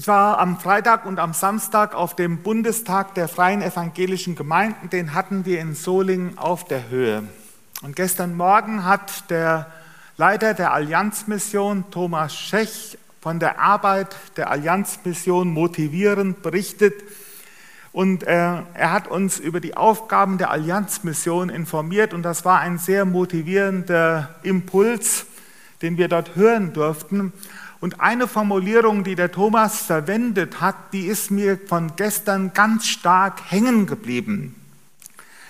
Ich war am Freitag und am Samstag auf dem Bundestag der Freien Evangelischen Gemeinden. Den hatten wir in Solingen auf der Höhe. Und gestern Morgen hat der Leiter der Allianzmission, Thomas Schech, von der Arbeit der Allianzmission motivierend berichtet. Und äh, er hat uns über die Aufgaben der Allianzmission informiert. Und das war ein sehr motivierender Impuls, den wir dort hören durften. Und eine Formulierung, die der Thomas verwendet hat, die ist mir von gestern ganz stark hängen geblieben.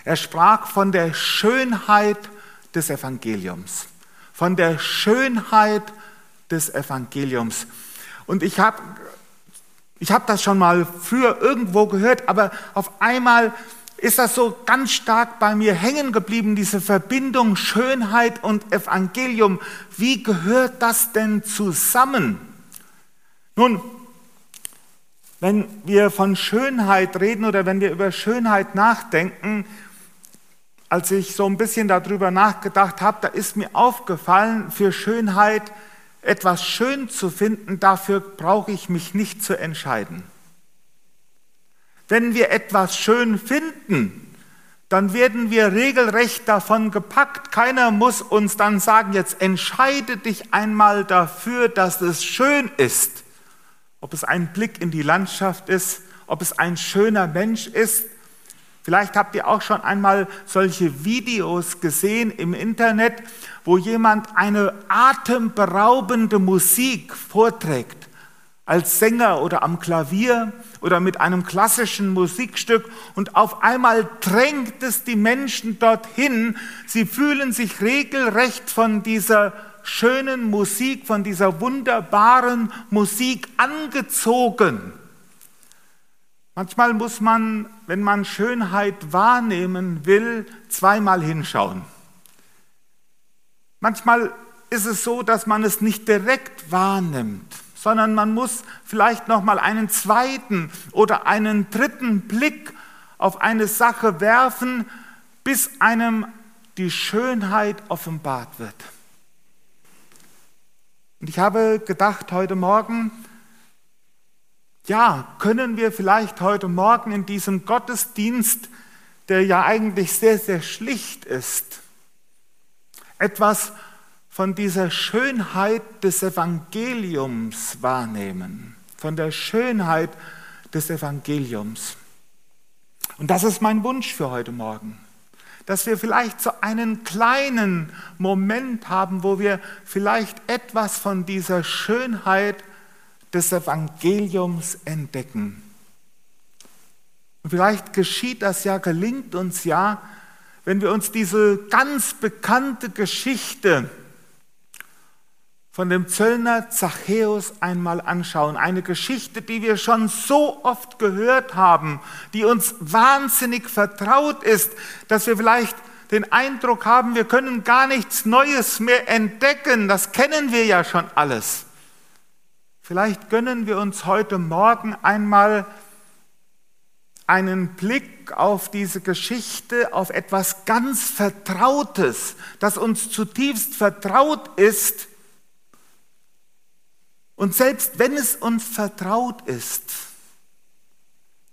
Er sprach von der Schönheit des Evangeliums. Von der Schönheit des Evangeliums. Und ich habe ich hab das schon mal früher irgendwo gehört, aber auf einmal ist das so ganz stark bei mir hängen geblieben, diese Verbindung Schönheit und Evangelium. Wie gehört das denn zusammen? Nun, wenn wir von Schönheit reden oder wenn wir über Schönheit nachdenken, als ich so ein bisschen darüber nachgedacht habe, da ist mir aufgefallen, für Schönheit etwas schön zu finden, dafür brauche ich mich nicht zu entscheiden. Wenn wir etwas schön finden, dann werden wir regelrecht davon gepackt. Keiner muss uns dann sagen, jetzt entscheide dich einmal dafür, dass es schön ist. Ob es ein Blick in die Landschaft ist, ob es ein schöner Mensch ist. Vielleicht habt ihr auch schon einmal solche Videos gesehen im Internet, wo jemand eine atemberaubende Musik vorträgt als Sänger oder am Klavier oder mit einem klassischen Musikstück und auf einmal drängt es die Menschen dorthin. Sie fühlen sich regelrecht von dieser schönen Musik, von dieser wunderbaren Musik angezogen. Manchmal muss man, wenn man Schönheit wahrnehmen will, zweimal hinschauen. Manchmal ist es so, dass man es nicht direkt wahrnimmt sondern man muss vielleicht noch mal einen zweiten oder einen dritten Blick auf eine Sache werfen, bis einem die Schönheit offenbart wird. Und ich habe gedacht heute Morgen, ja, können wir vielleicht heute Morgen in diesem Gottesdienst, der ja eigentlich sehr, sehr schlicht ist, etwas von dieser Schönheit des Evangeliums wahrnehmen, von der Schönheit des Evangeliums. Und das ist mein Wunsch für heute Morgen, dass wir vielleicht so einen kleinen Moment haben, wo wir vielleicht etwas von dieser Schönheit des Evangeliums entdecken. Und vielleicht geschieht das ja, gelingt uns ja, wenn wir uns diese ganz bekannte Geschichte von dem Zöllner Zachäus einmal anschauen. Eine Geschichte, die wir schon so oft gehört haben, die uns wahnsinnig vertraut ist, dass wir vielleicht den Eindruck haben, wir können gar nichts Neues mehr entdecken. Das kennen wir ja schon alles. Vielleicht gönnen wir uns heute Morgen einmal einen Blick auf diese Geschichte, auf etwas ganz Vertrautes, das uns zutiefst vertraut ist, und selbst wenn es uns vertraut ist,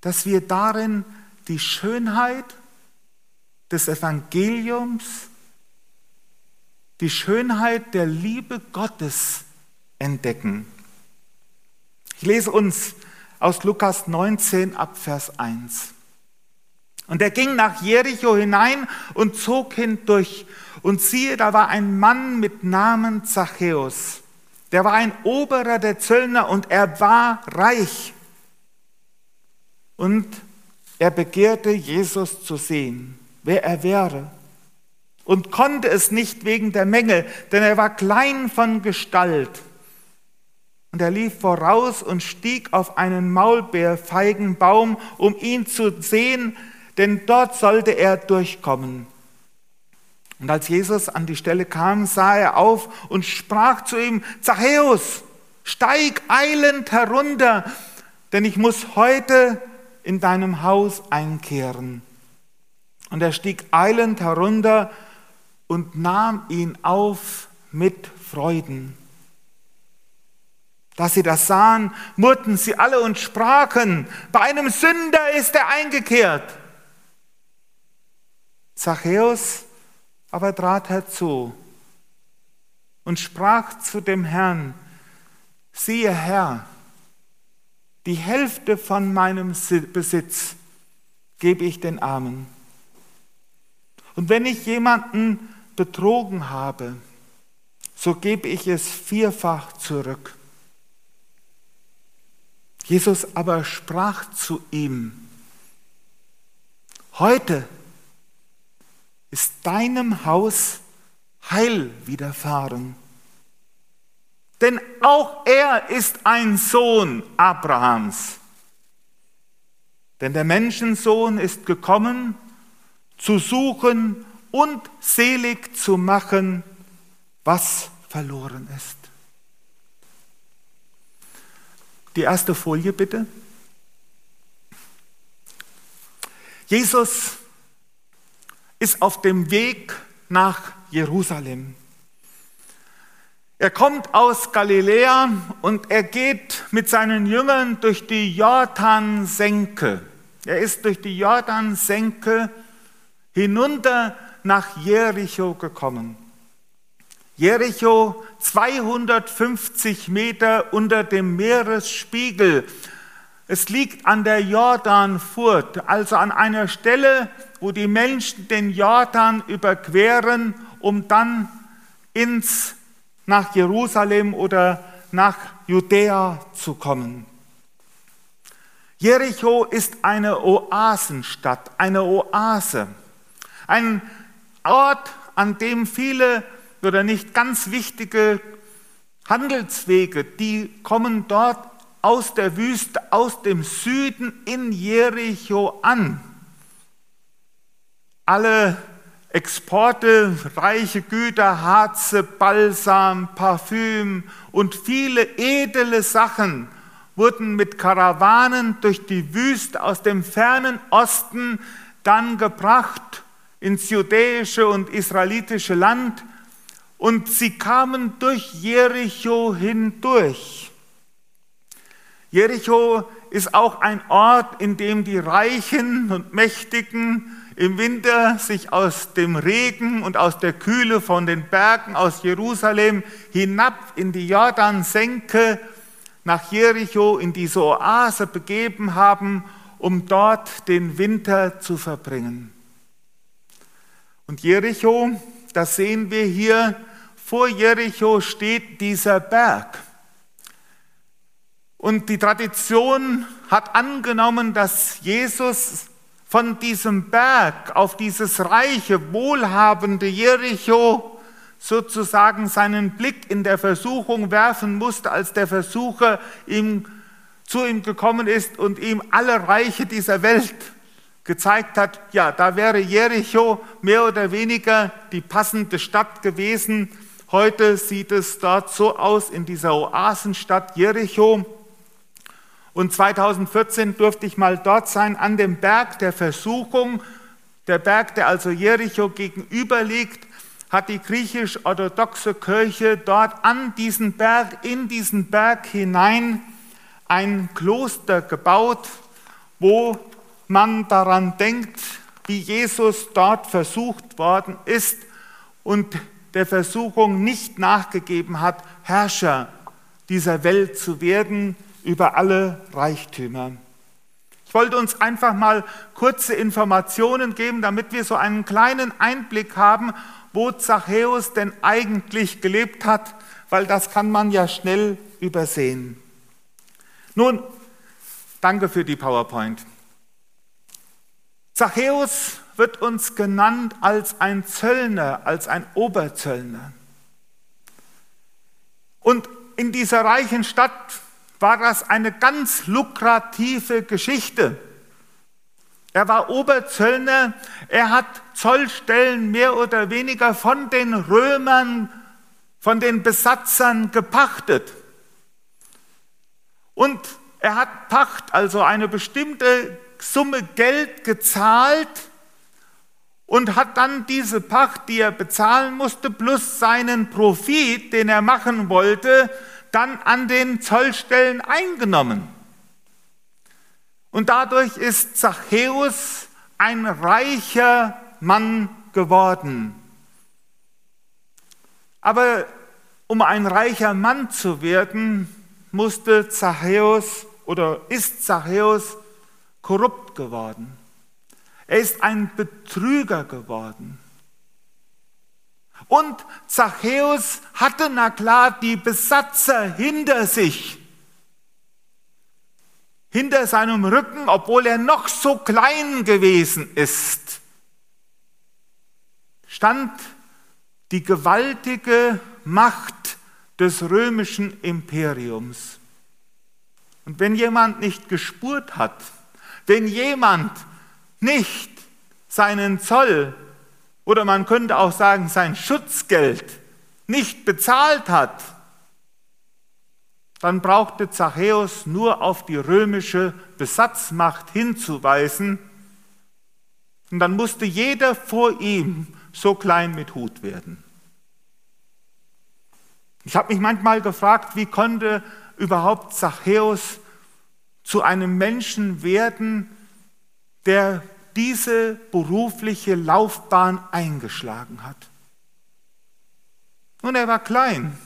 dass wir darin die Schönheit des Evangeliums, die Schönheit der Liebe Gottes entdecken. Ich lese uns aus Lukas 19 ab Vers 1. Und er ging nach Jericho hinein und zog hindurch. Und siehe, da war ein Mann mit Namen Zachäus. Der war ein Oberer der Zöllner und er war reich. Und er begehrte Jesus zu sehen, wer er wäre. Und konnte es nicht wegen der Menge, denn er war klein von Gestalt. Und er lief voraus und stieg auf einen Maulbeerfeigenbaum, um ihn zu sehen, denn dort sollte er durchkommen. Und als Jesus an die Stelle kam, sah er auf und sprach zu ihm, Zachäus, steig eilend herunter, denn ich muss heute in deinem Haus einkehren. Und er stieg eilend herunter und nahm ihn auf mit Freuden. Da sie das sahen, murrten sie alle und sprachen, bei einem Sünder ist er eingekehrt. Zachäus aber trat herzu und sprach zu dem Herrn, siehe Herr, die Hälfte von meinem Besitz gebe ich den Armen. Und wenn ich jemanden betrogen habe, so gebe ich es vierfach zurück. Jesus aber sprach zu ihm, heute ist deinem Haus Heil widerfahren. Denn auch er ist ein Sohn Abrahams. Denn der Menschensohn ist gekommen, zu suchen und selig zu machen, was verloren ist. Die erste Folie bitte. Jesus ist auf dem Weg nach Jerusalem. Er kommt aus Galiläa und er geht mit seinen Jüngern durch die Jordansenke. Er ist durch die Jordansenke hinunter nach Jericho gekommen. Jericho 250 Meter unter dem Meeresspiegel. Es liegt an der Jordanfurt, also an einer Stelle, wo die Menschen den Jordan überqueren, um dann ins, nach Jerusalem oder nach Judäa zu kommen. Jericho ist eine Oasenstadt, eine Oase, ein Ort, an dem viele oder nicht ganz wichtige Handelswege, die kommen dort aus der Wüste, aus dem Süden in Jericho an. Alle Exporte, reiche Güter, Harze, Balsam, Parfüm und viele edle Sachen wurden mit Karawanen durch die Wüste aus dem fernen Osten dann gebracht ins judäische und israelitische Land und sie kamen durch Jericho hindurch. Jericho ist auch ein Ort, in dem die Reichen und Mächtigen im Winter sich aus dem Regen und aus der Kühle von den Bergen aus Jerusalem hinab in die Jordansenke nach Jericho in diese Oase begeben haben, um dort den Winter zu verbringen. Und Jericho, das sehen wir hier, vor Jericho steht dieser Berg. Und die Tradition hat angenommen, dass Jesus von diesem Berg auf dieses reiche, wohlhabende Jericho sozusagen seinen Blick in der Versuchung werfen musste, als der Versucher ihm, zu ihm gekommen ist und ihm alle Reiche dieser Welt gezeigt hat. Ja, da wäre Jericho mehr oder weniger die passende Stadt gewesen. Heute sieht es dort so aus in dieser Oasenstadt Jericho. Und 2014 durfte ich mal dort sein, an dem Berg der Versuchung, der Berg, der also Jericho gegenüber liegt, hat die griechisch-orthodoxe Kirche dort an diesen Berg, in diesen Berg hinein ein Kloster gebaut, wo man daran denkt, wie Jesus dort versucht worden ist und der Versuchung nicht nachgegeben hat, Herrscher dieser Welt zu werden, über alle Reichtümer. Ich wollte uns einfach mal kurze Informationen geben, damit wir so einen kleinen Einblick haben, wo Zachäus denn eigentlich gelebt hat, weil das kann man ja schnell übersehen. Nun, danke für die PowerPoint. Zachäus wird uns genannt als ein Zöllner, als ein Oberzöllner. Und in dieser reichen Stadt war das eine ganz lukrative Geschichte. Er war Oberzöllner, er hat Zollstellen mehr oder weniger von den Römern, von den Besatzern gepachtet. Und er hat Pacht, also eine bestimmte Summe Geld gezahlt und hat dann diese Pacht, die er bezahlen musste, plus seinen Profit, den er machen wollte, dann an den Zollstellen eingenommen. Und dadurch ist Zachäus ein reicher Mann geworden. Aber um ein reicher Mann zu werden, musste Zachäus oder ist Zachäus korrupt geworden. Er ist ein Betrüger geworden. Und Zachäus hatte, na klar, die Besatzer hinter sich. Hinter seinem Rücken, obwohl er noch so klein gewesen ist, stand die gewaltige Macht des römischen Imperiums. Und wenn jemand nicht gespurt hat, wenn jemand nicht seinen Zoll oder man könnte auch sagen sein Schutzgeld nicht bezahlt hat, dann brauchte Zachäus nur auf die römische Besatzmacht hinzuweisen und dann musste jeder vor ihm so klein mit Hut werden. Ich habe mich manchmal gefragt, wie konnte überhaupt Zachäus zu einem Menschen werden, der diese berufliche Laufbahn eingeschlagen hat. Und er war klein.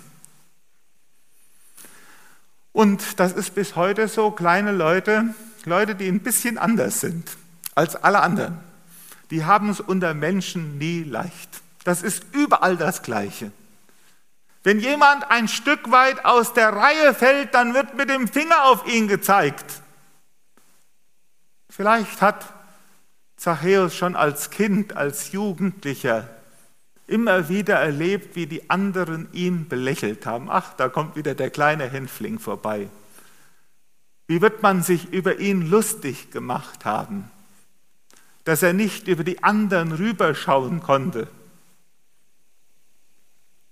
Und das ist bis heute so, kleine Leute, Leute, die ein bisschen anders sind als alle anderen, die haben es unter Menschen nie leicht. Das ist überall das Gleiche. Wenn jemand ein Stück weit aus der Reihe fällt, dann wird mit dem Finger auf ihn gezeigt. Vielleicht hat Zachäus schon als Kind, als Jugendlicher immer wieder erlebt, wie die anderen ihn belächelt haben. Ach, da kommt wieder der kleine Hänfling vorbei. Wie wird man sich über ihn lustig gemacht haben, dass er nicht über die anderen rüberschauen konnte.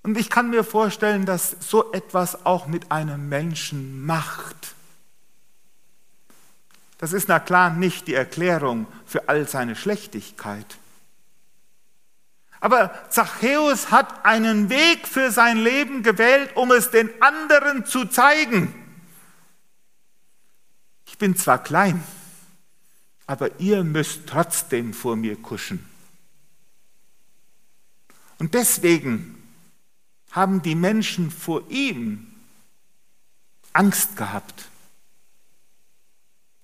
Und ich kann mir vorstellen, dass so etwas auch mit einem Menschen macht. Das ist na klar nicht die Erklärung für all seine Schlechtigkeit. Aber Zachäus hat einen Weg für sein Leben gewählt, um es den anderen zu zeigen. Ich bin zwar klein, aber ihr müsst trotzdem vor mir kuschen. Und deswegen haben die Menschen vor ihm Angst gehabt.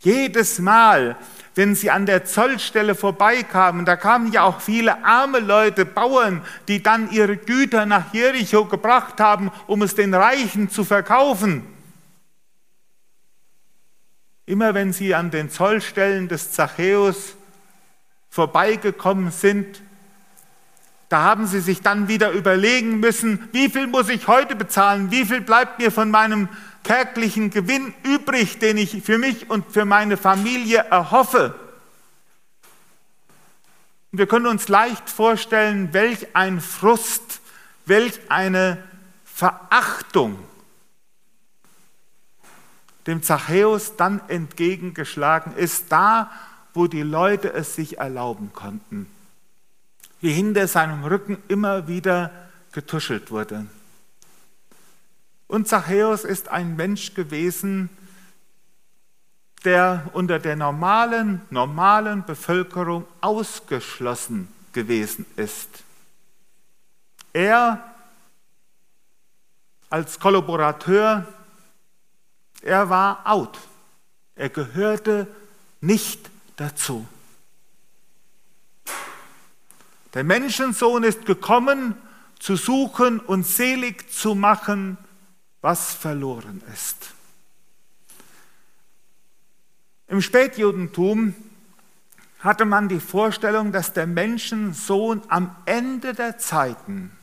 Jedes Mal, wenn sie an der Zollstelle vorbeikamen, da kamen ja auch viele arme Leute, Bauern, die dann ihre Güter nach Jericho gebracht haben, um es den Reichen zu verkaufen. Immer wenn sie an den Zollstellen des Zachäus vorbeigekommen sind, da haben sie sich dann wieder überlegen müssen, wie viel muss ich heute bezahlen, wie viel bleibt mir von meinem täglichen Gewinn übrig, den ich für mich und für meine Familie erhoffe. Wir können uns leicht vorstellen, welch ein Frust, welch eine Verachtung dem Zachäus dann entgegengeschlagen ist, da wo die Leute es sich erlauben konnten, wie hinter seinem Rücken immer wieder getuschelt wurde. Und Zachäus ist ein Mensch gewesen, der unter der normalen, normalen Bevölkerung ausgeschlossen gewesen ist. Er als Kollaborateur, er war out. Er gehörte nicht dazu. Der Menschensohn ist gekommen, zu suchen und selig zu machen, was verloren ist. Im Spätjudentum hatte man die Vorstellung, dass der Menschensohn am Ende der Zeiten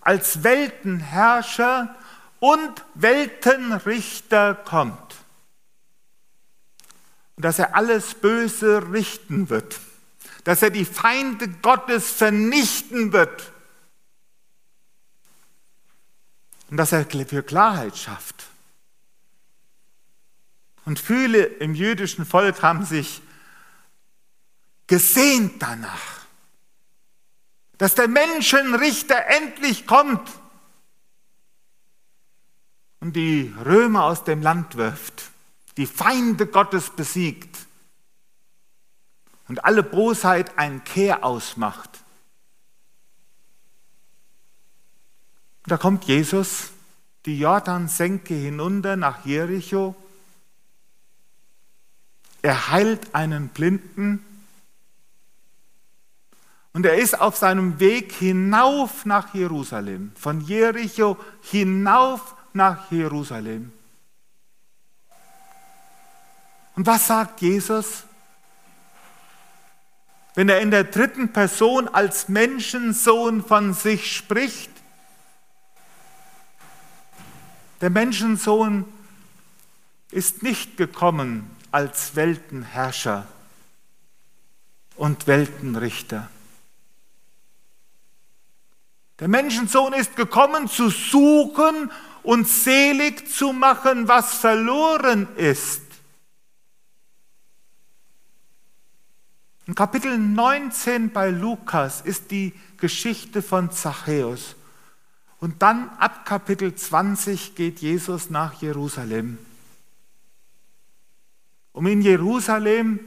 als Weltenherrscher und Weltenrichter kommt. Und dass er alles Böse richten wird, dass er die Feinde Gottes vernichten wird und dass er für Klarheit schafft. Und viele im jüdischen Volk haben sich gesehnt danach, dass der Menschenrichter endlich kommt. und die Römer aus dem Land wirft, die Feinde Gottes besiegt und alle Bosheit ein Kehr ausmacht. Da kommt Jesus die Jordansenke hinunter nach Jericho. Er heilt einen Blinden und er ist auf seinem Weg hinauf nach Jerusalem, von Jericho hinauf nach Jerusalem. Und was sagt Jesus? Wenn er in der dritten Person als Menschensohn von sich spricht, der Menschensohn ist nicht gekommen als Weltenherrscher und Weltenrichter. Der Menschensohn ist gekommen zu suchen und selig zu machen, was verloren ist. In Kapitel 19 bei Lukas ist die Geschichte von Zachäus. Und dann ab Kapitel 20 geht Jesus nach Jerusalem, um in Jerusalem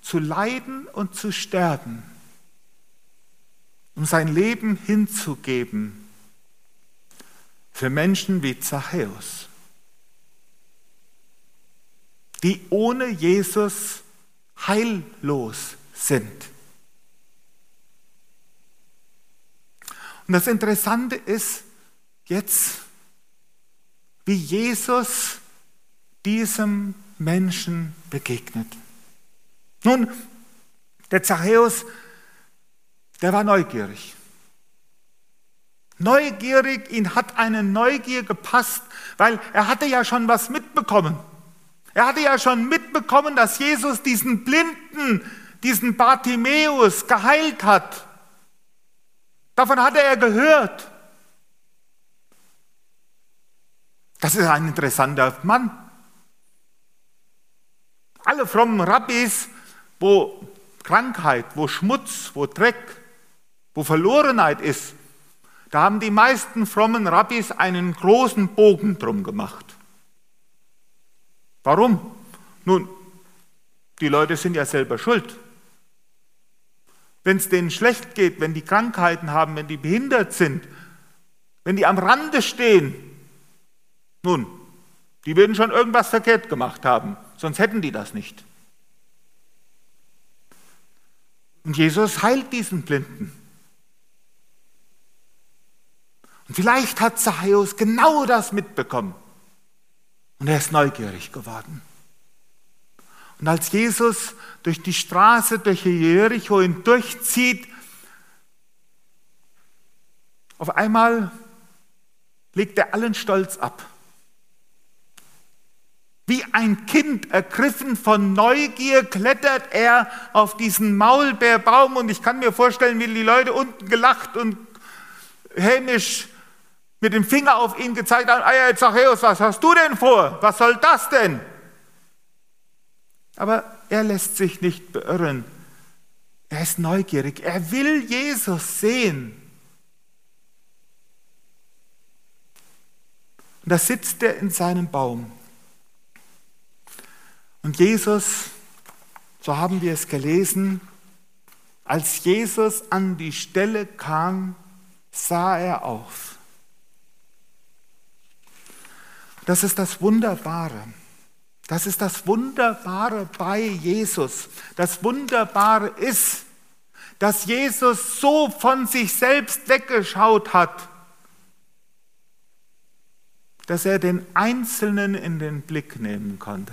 zu leiden und zu sterben um sein Leben hinzugeben für Menschen wie Zachäus, die ohne Jesus heillos sind. Und das Interessante ist jetzt, wie Jesus diesem Menschen begegnet. Nun, der Zachäus der war neugierig. Neugierig, ihn hat eine Neugier gepasst, weil er hatte ja schon was mitbekommen. Er hatte ja schon mitbekommen, dass Jesus diesen Blinden, diesen Bartimäus geheilt hat. Davon hatte er gehört. Das ist ein interessanter Mann. Alle frommen Rabbis, wo Krankheit, wo Schmutz, wo Dreck, wo Verlorenheit ist, da haben die meisten frommen Rabbis einen großen Bogen drum gemacht. Warum? Nun, die Leute sind ja selber schuld. Wenn es denen schlecht geht, wenn die Krankheiten haben, wenn die behindert sind, wenn die am Rande stehen, nun, die würden schon irgendwas verkehrt gemacht haben, sonst hätten die das nicht. Und Jesus heilt diesen Blinden. Und vielleicht hat Zachäus genau das mitbekommen. Und er ist neugierig geworden. Und als Jesus durch die Straße, durch Jericho hindurchzieht, auf einmal legt er allen Stolz ab. Wie ein Kind ergriffen von Neugier klettert er auf diesen Maulbeerbaum und ich kann mir vorstellen, wie die Leute unten gelacht und hämisch mit dem Finger auf ihn gezeigt hat, Eier Zachäus, was hast du denn vor? Was soll das denn? Aber er lässt sich nicht beirren. Er ist neugierig. Er will Jesus sehen. Und da sitzt er in seinem Baum. Und Jesus, so haben wir es gelesen, als Jesus an die Stelle kam, sah er auf. Das ist das Wunderbare. Das ist das Wunderbare bei Jesus. Das Wunderbare ist, dass Jesus so von sich selbst weggeschaut hat, dass er den Einzelnen in den Blick nehmen konnte.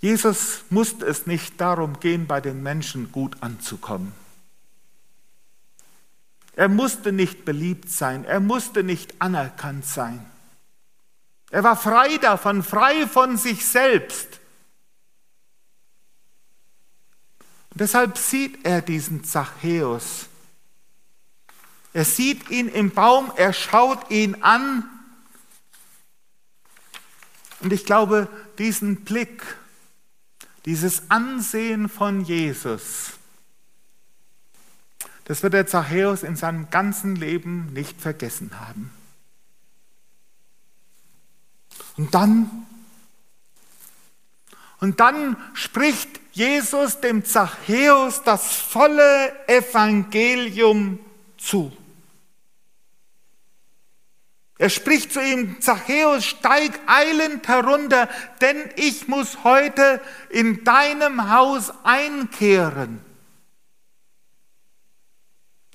Jesus musste es nicht darum gehen, bei den Menschen gut anzukommen. Er musste nicht beliebt sein, er musste nicht anerkannt sein. Er war frei davon, frei von sich selbst. Und deshalb sieht er diesen Zachäus. Er sieht ihn im Baum, er schaut ihn an. Und ich glaube, diesen Blick, dieses Ansehen von Jesus, das wird der Zachäus in seinem ganzen Leben nicht vergessen haben. Und dann, und dann spricht Jesus dem Zachäus das volle Evangelium zu. Er spricht zu ihm, Zachäus, steig eilend herunter, denn ich muss heute in deinem Haus einkehren.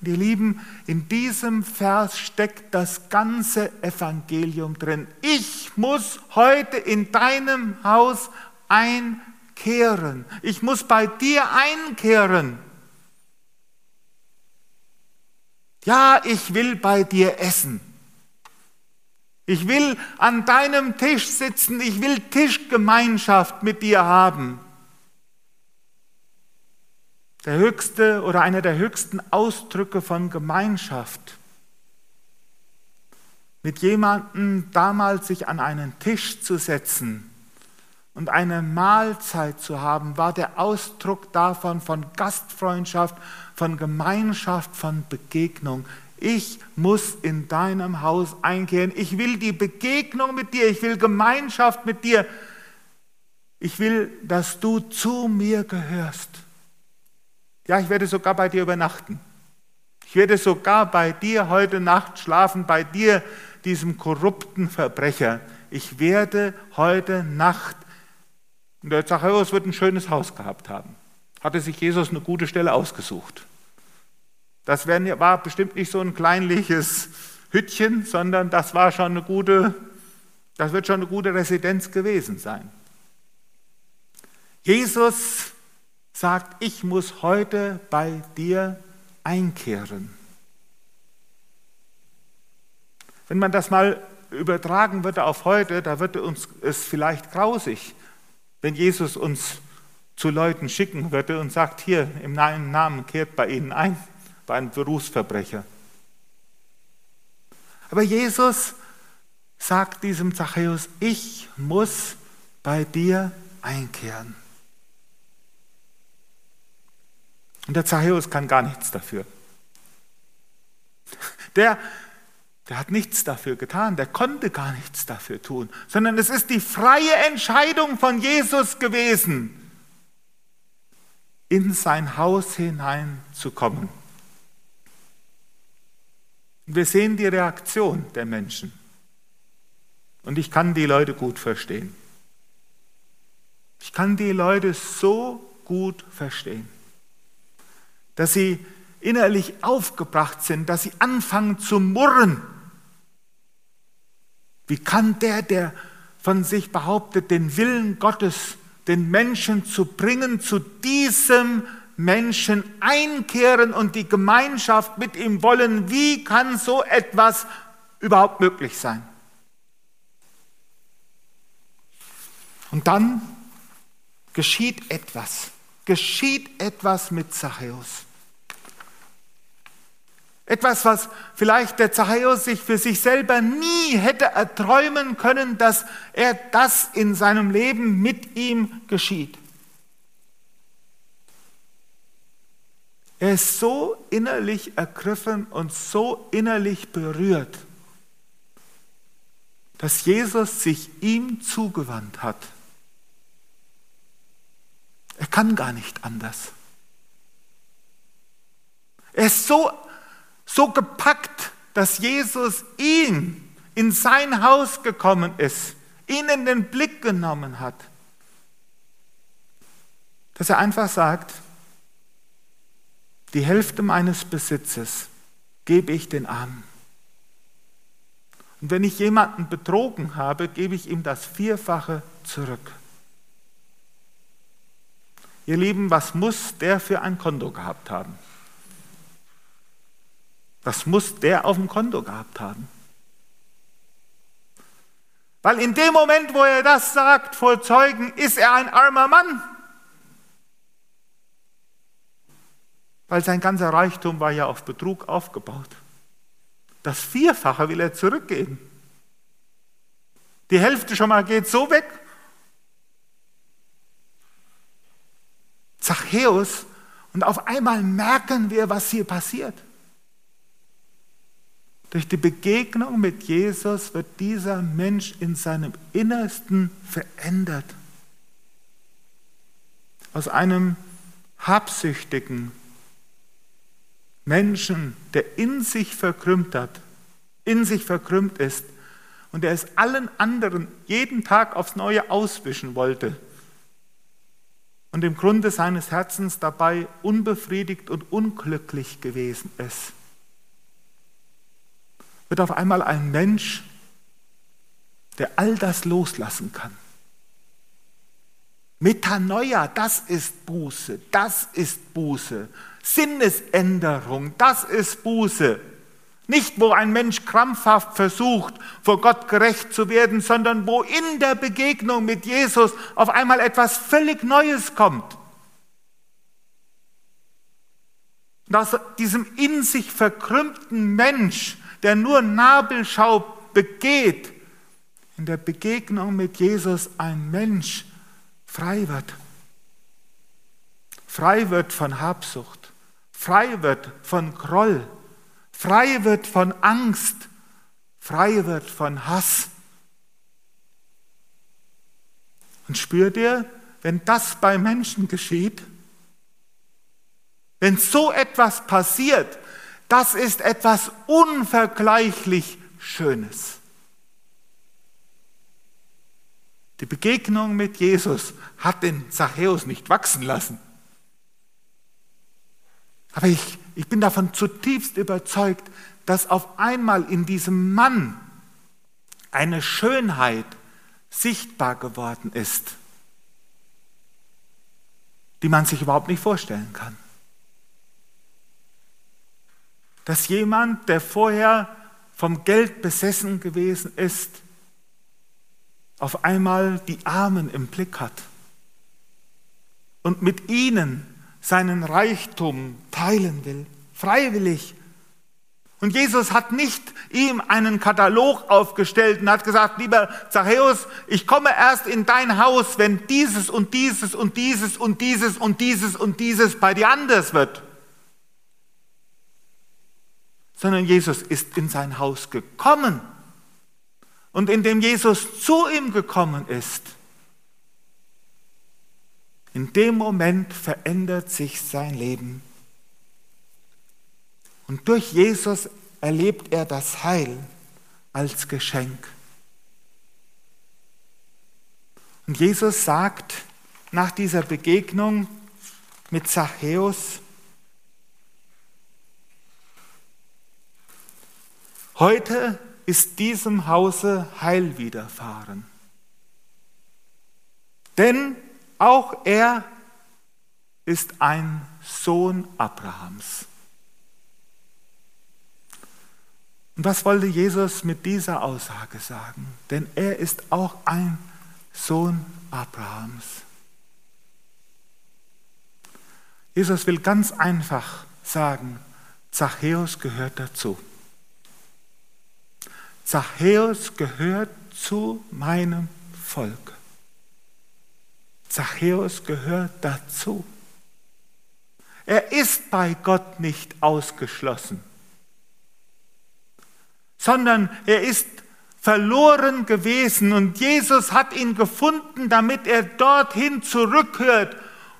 Ihr Lieben, in diesem Vers steckt das ganze Evangelium drin. Ich muss heute in deinem Haus einkehren. Ich muss bei dir einkehren. Ja, ich will bei dir essen. Ich will an deinem Tisch sitzen. Ich will Tischgemeinschaft mit dir haben. Der höchste oder einer der höchsten Ausdrücke von Gemeinschaft. Mit jemandem damals sich an einen Tisch zu setzen und eine Mahlzeit zu haben, war der Ausdruck davon von Gastfreundschaft, von Gemeinschaft, von Begegnung. Ich muss in deinem Haus einkehren. Ich will die Begegnung mit dir. Ich will Gemeinschaft mit dir. Ich will, dass du zu mir gehörst. Ja, ich werde sogar bei dir übernachten. Ich werde sogar bei dir heute Nacht schlafen, bei dir, diesem korrupten Verbrecher. Ich werde heute Nacht, und der Zachäus wird ein schönes Haus gehabt haben. Hatte sich Jesus eine gute Stelle ausgesucht. Das war bestimmt nicht so ein kleinliches Hüttchen, sondern das war schon eine gute, das wird schon eine gute Residenz gewesen sein. Jesus sagt, ich muss heute bei dir einkehren. Wenn man das mal übertragen würde auf heute, da würde uns es vielleicht grausig, wenn Jesus uns zu Leuten schicken würde und sagt, hier im Namen kehrt bei ihnen ein war ein Berufsverbrecher. Aber Jesus sagt diesem Zachäus, ich muss bei dir einkehren. Und der Zachäus kann gar nichts dafür. Der, der hat nichts dafür getan, der konnte gar nichts dafür tun, sondern es ist die freie Entscheidung von Jesus gewesen, in sein Haus hineinzukommen. Wir sehen die Reaktion der Menschen. Und ich kann die Leute gut verstehen. Ich kann die Leute so gut verstehen, dass sie innerlich aufgebracht sind, dass sie anfangen zu murren. Wie kann der, der von sich behauptet, den Willen Gottes, den Menschen zu bringen, zu diesem Menschen einkehren und die Gemeinschaft mit ihm wollen. Wie kann so etwas überhaupt möglich sein? Und dann geschieht etwas, geschieht etwas mit Zachäus. Etwas, was vielleicht der Zachäus sich für sich selber nie hätte erträumen können, dass er das in seinem Leben mit ihm geschieht. Er ist so innerlich ergriffen und so innerlich berührt, dass Jesus sich ihm zugewandt hat. Er kann gar nicht anders. Er ist so, so gepackt, dass Jesus ihn in sein Haus gekommen ist, ihn in den Blick genommen hat, dass er einfach sagt, die Hälfte meines Besitzes gebe ich den Armen. Und wenn ich jemanden betrogen habe, gebe ich ihm das Vierfache zurück. Ihr Lieben, was muss der für ein Konto gehabt haben? Was muss der auf dem Konto gehabt haben? Weil in dem Moment, wo er das sagt vor Zeugen, ist er ein armer Mann. Weil sein ganzer Reichtum war ja auf Betrug aufgebaut. Das Vierfache will er zurückgeben. Die Hälfte schon mal geht so weg. Zachäus, und auf einmal merken wir, was hier passiert. Durch die Begegnung mit Jesus wird dieser Mensch in seinem Innersten verändert. Aus einem habsüchtigen Menschen, der in sich verkrümmt hat, in sich verkrümmt ist und der es allen anderen jeden Tag aufs Neue auswischen wollte und im Grunde seines Herzens dabei unbefriedigt und unglücklich gewesen ist, wird auf einmal ein Mensch, der all das loslassen kann. Metanoia, das ist Buße, das ist Buße. Sinnesänderung, das ist Buße. Nicht, wo ein Mensch krampfhaft versucht, vor Gott gerecht zu werden, sondern wo in der Begegnung mit Jesus auf einmal etwas völlig Neues kommt. Und aus diesem in sich verkrümmten Mensch, der nur Nabelschau begeht, in der Begegnung mit Jesus ein Mensch frei wird. Frei wird von Habsucht, frei wird von Groll, frei wird von Angst, frei wird von Hass. Und spürt ihr, wenn das bei Menschen geschieht, wenn so etwas passiert, das ist etwas unvergleichlich Schönes. Die Begegnung mit Jesus hat den Zachäus nicht wachsen lassen. Aber ich, ich bin davon zutiefst überzeugt, dass auf einmal in diesem Mann eine Schönheit sichtbar geworden ist, die man sich überhaupt nicht vorstellen kann. Dass jemand, der vorher vom Geld besessen gewesen ist, auf einmal die Armen im Blick hat und mit ihnen seinen Reichtum teilen will, freiwillig. Und Jesus hat nicht ihm einen Katalog aufgestellt und hat gesagt, lieber Zachäus, ich komme erst in dein Haus, wenn dieses und dieses und dieses und dieses und dieses und dieses bei dir anders wird. Sondern Jesus ist in sein Haus gekommen. Und indem Jesus zu ihm gekommen ist, in dem Moment verändert sich sein Leben. Und durch Jesus erlebt er das Heil als Geschenk. Und Jesus sagt nach dieser Begegnung mit Zachäus, heute ist diesem Hause Heil widerfahren. Denn auch er ist ein Sohn Abrahams. Und was wollte Jesus mit dieser Aussage sagen? Denn er ist auch ein Sohn Abrahams. Jesus will ganz einfach sagen, Zachäus gehört dazu. Zachäus gehört zu meinem Volk. Zachäus gehört dazu. Er ist bei Gott nicht ausgeschlossen, sondern er ist verloren gewesen und Jesus hat ihn gefunden, damit er dorthin zurückhört,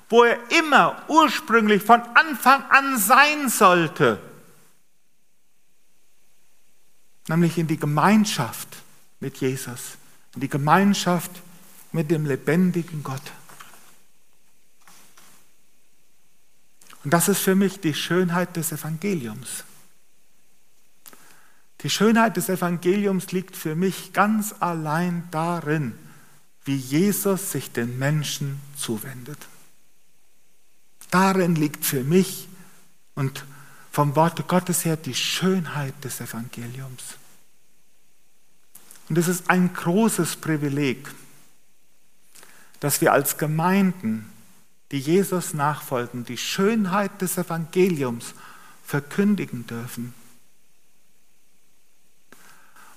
wo er immer ursprünglich von Anfang an sein sollte, nämlich in die Gemeinschaft mit Jesus, in die Gemeinschaft mit dem lebendigen Gott. Und das ist für mich die Schönheit des Evangeliums. Die Schönheit des Evangeliums liegt für mich ganz allein darin, wie Jesus sich den Menschen zuwendet. Darin liegt für mich und vom Worte Gottes her die Schönheit des Evangeliums. Und es ist ein großes Privileg, dass wir als Gemeinden die Jesus nachfolgen, die Schönheit des Evangeliums verkündigen dürfen.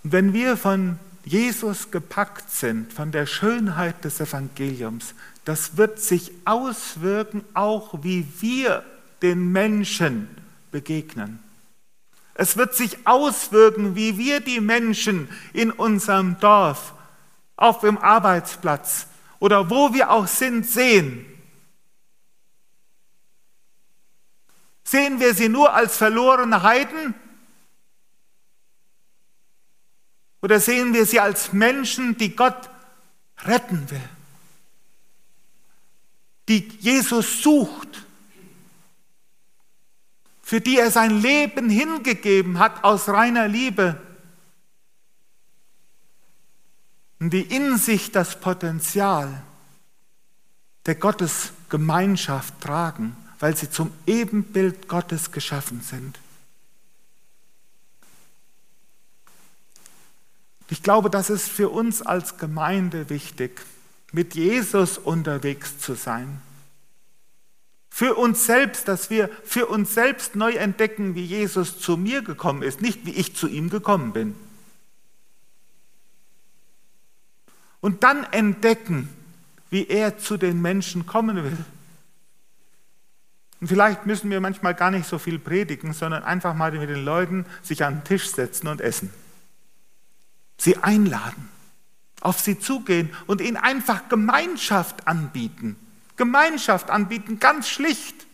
Und wenn wir von Jesus gepackt sind, von der Schönheit des Evangeliums, das wird sich auswirken, auch wie wir den Menschen begegnen. Es wird sich auswirken, wie wir die Menschen in unserem Dorf, auf dem Arbeitsplatz oder wo wir auch sind, sehen. Sehen wir sie nur als verlorene Heiden? Oder sehen wir sie als Menschen, die Gott retten will? Die Jesus sucht? Für die er sein Leben hingegeben hat aus reiner Liebe? Und die in sich das Potenzial der Gottesgemeinschaft tragen, weil sie zum Ebenbild Gottes geschaffen sind. Ich glaube, das ist für uns als Gemeinde wichtig, mit Jesus unterwegs zu sein. Für uns selbst, dass wir für uns selbst neu entdecken, wie Jesus zu mir gekommen ist, nicht wie ich zu ihm gekommen bin. Und dann entdecken, wie er zu den Menschen kommen will. Und vielleicht müssen wir manchmal gar nicht so viel predigen, sondern einfach mal mit den Leuten sich an den Tisch setzen und essen sie einladen, auf sie zugehen und ihnen einfach Gemeinschaft anbieten. Gemeinschaft anbieten, ganz schlicht.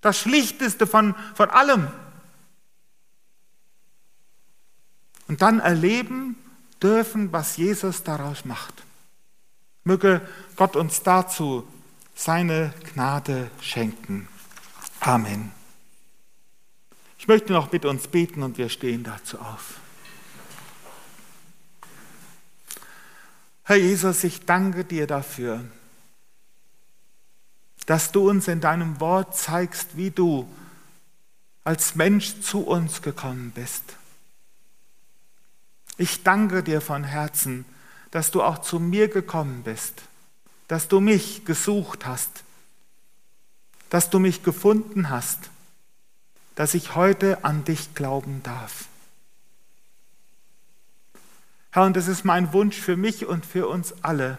Das Schlichteste von, von allem. Und dann erleben dürfen, was Jesus daraus macht. Möge Gott uns dazu seine Gnade schenken. Amen. Ich möchte noch mit uns beten und wir stehen dazu auf. Herr Jesus, ich danke dir dafür, dass du uns in deinem Wort zeigst, wie du als Mensch zu uns gekommen bist. Ich danke dir von Herzen, dass du auch zu mir gekommen bist, dass du mich gesucht hast, dass du mich gefunden hast, dass ich heute an dich glauben darf. Herr, und es ist mein Wunsch für mich und für uns alle,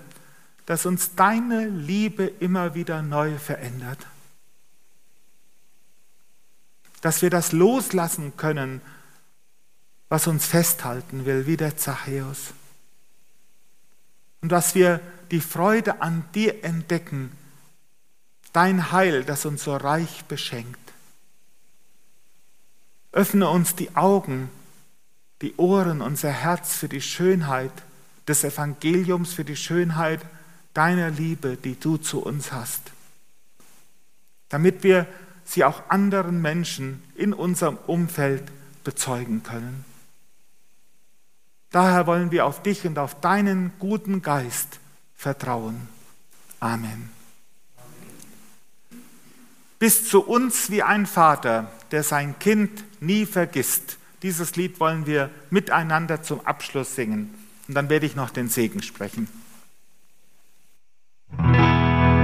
dass uns deine Liebe immer wieder neu verändert. Dass wir das loslassen können, was uns festhalten will, wie der Zachäus. Und dass wir die Freude an dir entdecken, dein Heil, das uns so reich beschenkt. Öffne uns die Augen, die Ohren, unser Herz für die Schönheit des Evangeliums, für die Schönheit deiner Liebe, die du zu uns hast, damit wir sie auch anderen Menschen in unserem Umfeld bezeugen können. Daher wollen wir auf dich und auf deinen guten Geist vertrauen. Amen. Bis zu uns wie ein Vater, der sein Kind nie vergisst dieses Lied wollen wir miteinander zum Abschluss singen. Und dann werde ich noch den Segen sprechen.